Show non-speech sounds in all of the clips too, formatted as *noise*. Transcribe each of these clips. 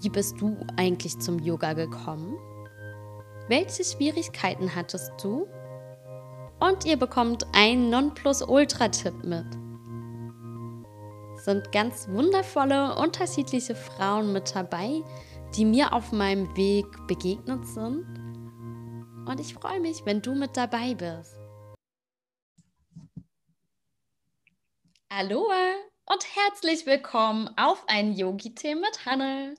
wie bist du eigentlich zum Yoga gekommen? Welche Schwierigkeiten hattest du? Und ihr bekommt einen Nonplusultra-Tipp mit. Sind ganz wundervolle, unterschiedliche Frauen mit dabei, die mir auf meinem Weg begegnet sind. Und ich freue mich, wenn du mit dabei bist. Hallo und herzlich willkommen auf ein Yogi-Tee mit Hanne.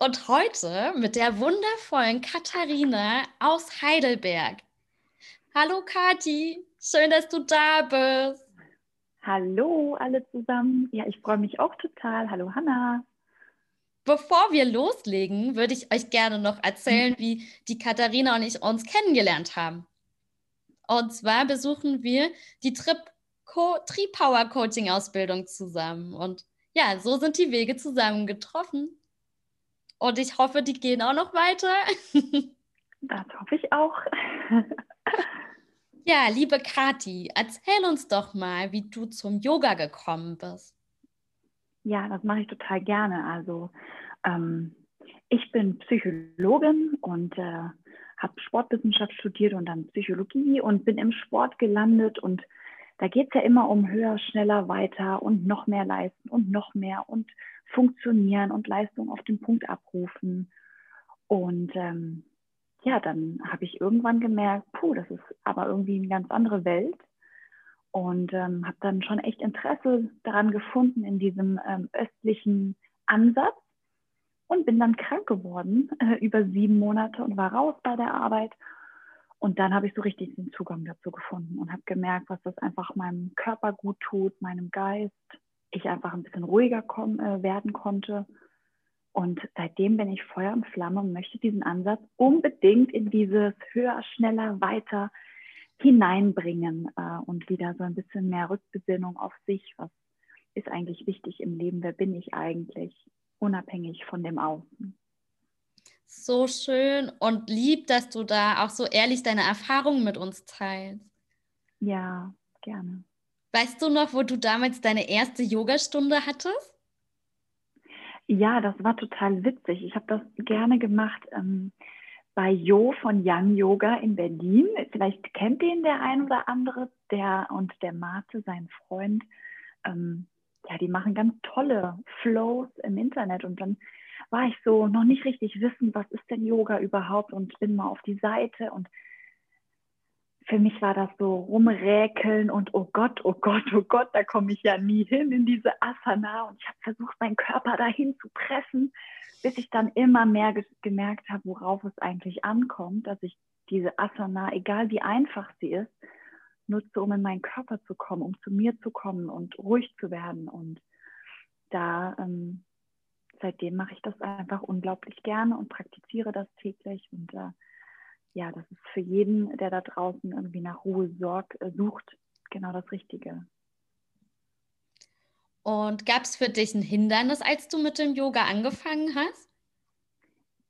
Und heute mit der wundervollen Katharina aus Heidelberg. Hallo Kathi, schön, dass du da bist. Hallo alle zusammen. Ja, ich freue mich auch total. Hallo Hanna. Bevor wir loslegen, würde ich euch gerne noch erzählen, wie die Katharina und ich uns kennengelernt haben. Und zwar besuchen wir die Trip Tri-Power Coaching Ausbildung zusammen. Und ja, so sind die Wege zusammengetroffen. Und ich hoffe, die gehen auch noch weiter. *laughs* das hoffe ich auch. ja, liebe Kati, erzähl uns doch mal, wie du zum Yoga gekommen bist. Ja, das mache ich total gerne. Also ähm, ich bin Psychologin und äh, habe Sportwissenschaft studiert und dann Psychologie und bin im Sport gelandet und da geht es ja immer um höher, schneller, weiter und noch mehr leisten und noch mehr und funktionieren und Leistung auf den Punkt abrufen. Und ähm, ja, dann habe ich irgendwann gemerkt, puh, das ist aber irgendwie eine ganz andere Welt. Und ähm, habe dann schon echt Interesse daran gefunden in diesem ähm, östlichen Ansatz und bin dann krank geworden *laughs* äh, über sieben Monate und war raus bei der Arbeit. Und dann habe ich so richtig den Zugang dazu gefunden und habe gemerkt, was das einfach meinem Körper gut tut, meinem Geist, ich einfach ein bisschen ruhiger kommen, äh, werden konnte. Und seitdem bin ich Feuer und Flamme und möchte diesen Ansatz unbedingt in dieses höher, schneller, weiter hineinbringen äh, und wieder so ein bisschen mehr Rückbesinnung auf sich. Was ist eigentlich wichtig im Leben? Wer bin ich eigentlich? Unabhängig von dem Außen. So schön und lieb, dass du da auch so ehrlich deine Erfahrungen mit uns teilst. Ja, gerne. Weißt du noch, wo du damals deine erste Yogastunde hattest? Ja, das war total witzig. Ich habe das gerne gemacht ähm, bei Jo von Young Yoga in Berlin. Vielleicht kennt den der ein oder andere, der und der Mate, sein Freund. Ähm, ja, die machen ganz tolle Flows im Internet und dann war ich so noch nicht richtig wissen, was ist denn Yoga überhaupt und bin mal auf die Seite und für mich war das so rumräkeln und oh Gott, oh Gott, oh Gott, da komme ich ja nie hin in diese Asana. Und ich habe versucht, meinen Körper dahin zu pressen, bis ich dann immer mehr ge gemerkt habe, worauf es eigentlich ankommt, dass ich diese Asana, egal wie einfach sie ist, nutze, um in meinen Körper zu kommen, um zu mir zu kommen und ruhig zu werden. Und da ähm, seitdem mache ich das einfach unglaublich gerne und praktiziere das täglich und äh, ja, das ist für jeden, der da draußen irgendwie nach Ruhe sorgt, äh, sucht, genau das Richtige. Und gab es für dich ein Hindernis, als du mit dem Yoga angefangen hast?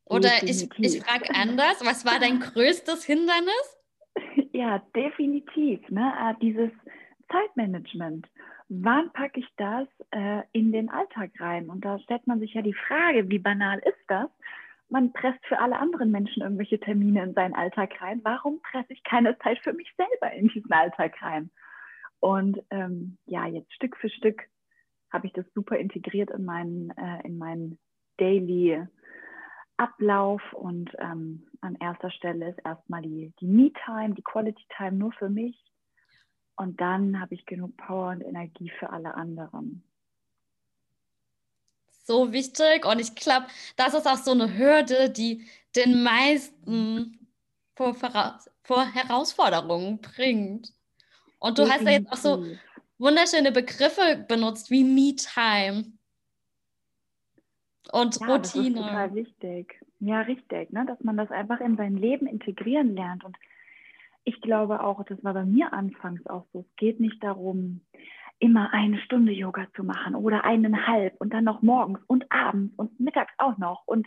Oder definitiv. ich, ich frage *laughs* anders, was war dein größtes Hindernis? Ja, definitiv. Ne? Äh, dieses Zeitmanagement. Wann packe ich das äh, in den Alltag rein? Und da stellt man sich ja die Frage, wie banal ist das? man presst für alle anderen Menschen irgendwelche Termine in seinen Alltag rein. Warum presse ich keine Zeit für mich selber in diesen Alltag rein? Und ähm, ja, jetzt Stück für Stück habe ich das super integriert in meinen, äh, in meinen Daily Ablauf. Und ähm, an erster Stelle ist erstmal die, die Me-Time, die Quality-Time nur für mich. Und dann habe ich genug Power und Energie für alle anderen so wichtig. Und ich glaube, das ist auch so eine Hürde, die den meisten vor, vor Herausforderungen bringt. Und du Definitiv. hast ja jetzt auch so wunderschöne Begriffe benutzt wie Me-Time. und ja, Routine. Das ist total wichtig. Ja, richtig, ne? dass man das einfach in sein Leben integrieren lernt. Und ich glaube auch, das war bei mir anfangs auch so. Es geht nicht darum, immer eine Stunde Yoga zu machen oder eineinhalb und dann noch morgens und abends und mittags auch noch und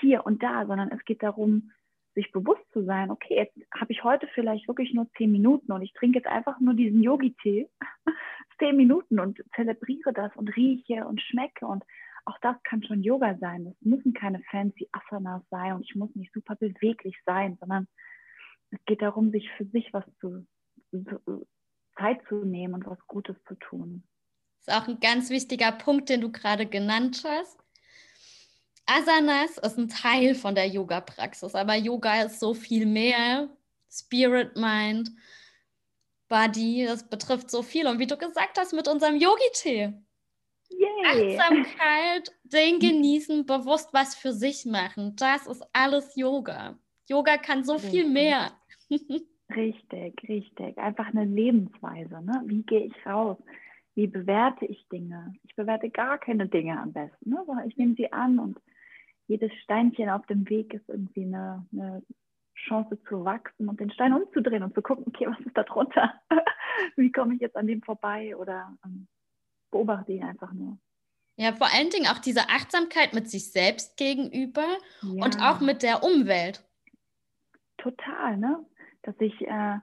hier und da, sondern es geht darum, sich bewusst zu sein, okay, jetzt habe ich heute vielleicht wirklich nur zehn Minuten und ich trinke jetzt einfach nur diesen Yogi-Tee, *laughs* zehn Minuten und zelebriere das und rieche und schmecke und auch das kann schon Yoga sein. Das müssen keine fancy Asanas sein und ich muss nicht super beweglich sein, sondern es geht darum, sich für sich was zu, Zeit zu nehmen und was Gutes zu tun. Das ist auch ein ganz wichtiger Punkt, den du gerade genannt hast. Asanas ist ein Teil von der Yoga-Praxis, aber Yoga ist so viel mehr. Spirit, Mind, Body, das betrifft so viel. Und wie du gesagt hast, mit unserem Yogi-Tee. Yay. Achtsamkeit, den genießen, bewusst was für sich machen. Das ist alles Yoga. Yoga kann so viel mehr. *laughs* Richtig, richtig. Einfach eine Lebensweise. Ne? Wie gehe ich raus? Wie bewerte ich Dinge? Ich bewerte gar keine Dinge am besten, ne? ich nehme sie an und jedes Steinchen auf dem Weg ist irgendwie eine, eine Chance zu wachsen und den Stein umzudrehen und zu gucken, okay, was ist da drunter? *laughs* Wie komme ich jetzt an dem vorbei? Oder ähm, beobachte ihn einfach nur. Ja, vor allen Dingen auch diese Achtsamkeit mit sich selbst gegenüber ja. und auch mit der Umwelt. Total, ne? Dass ich äh,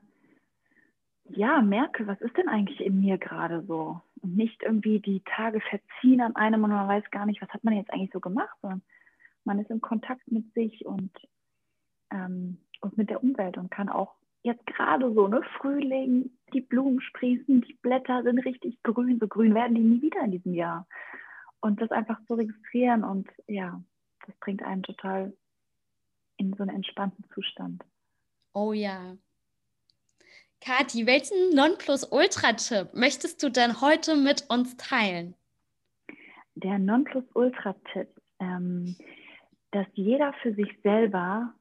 ja merke, was ist denn eigentlich in mir gerade so? Und nicht irgendwie die Tage verziehen an einem und man weiß gar nicht, was hat man jetzt eigentlich so gemacht, sondern man ist im Kontakt mit sich und, ähm, und mit der Umwelt und kann auch jetzt gerade so, ne, Frühling, die Blumen sprießen, die Blätter sind richtig grün, so grün werden die nie wieder in diesem Jahr. Und das einfach zu registrieren und ja, das bringt einen total in so einen entspannten Zustand. Oh ja. Kathi, welchen Nonplusultra-Tipp möchtest du denn heute mit uns teilen? Der Nonplusultra-Tipp, ähm, dass jeder für sich selber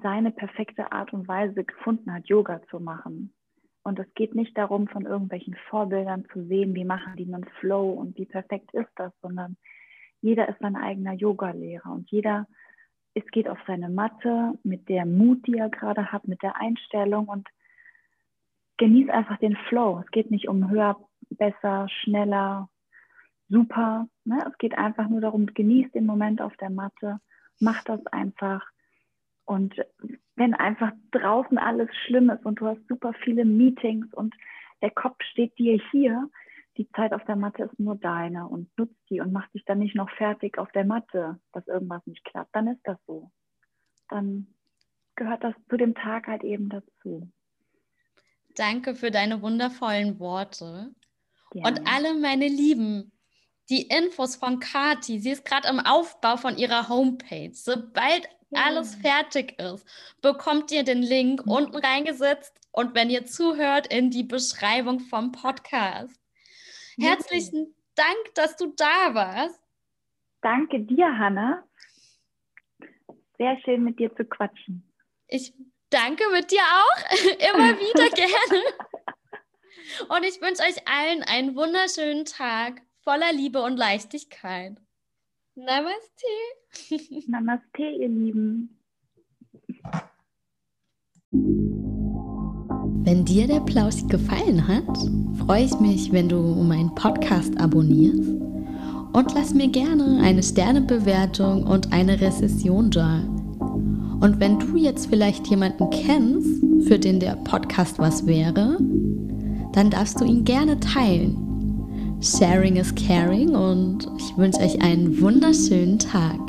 seine perfekte Art und Weise gefunden hat, Yoga zu machen. Und es geht nicht darum, von irgendwelchen Vorbildern zu sehen, wie machen die einen Flow und wie perfekt ist das, sondern jeder ist sein eigener Yoga-Lehrer und jeder es geht auf seine Matte mit der Mut, die er gerade hat, mit der Einstellung und genieß einfach den Flow. Es geht nicht um höher, besser, schneller, super. Ne? Es geht einfach nur darum, genieß den Moment auf der Matte, mach das einfach. Und wenn einfach draußen alles schlimm ist und du hast super viele Meetings und der Kopf steht dir hier, die Zeit auf der Matte ist nur deine und nutzt die und mach dich dann nicht noch fertig auf der Matte, dass irgendwas nicht klappt, dann ist das so. Dann gehört das zu dem Tag halt eben dazu. Danke für deine wundervollen Worte. Gerne. Und alle meine Lieben, die Infos von Kati, sie ist gerade im Aufbau von ihrer Homepage. Sobald ja. alles fertig ist, bekommt ihr den Link mhm. unten reingesetzt und wenn ihr zuhört, in die Beschreibung vom Podcast. Herzlichen Dank, dass du da warst. Danke dir, Hanna. Sehr schön mit dir zu quatschen. Ich danke mit dir auch. *laughs* Immer wieder *laughs* gerne. Und ich wünsche euch allen einen wunderschönen Tag voller Liebe und Leichtigkeit. Namaste. *laughs* Namaste, ihr Lieben. Wenn dir der Plausch gefallen hat, freue ich mich, wenn du meinen Podcast abonnierst und lass mir gerne eine Sternebewertung und eine Rezession da. Und wenn du jetzt vielleicht jemanden kennst, für den der Podcast was wäre, dann darfst du ihn gerne teilen. Sharing is caring und ich wünsche euch einen wunderschönen Tag.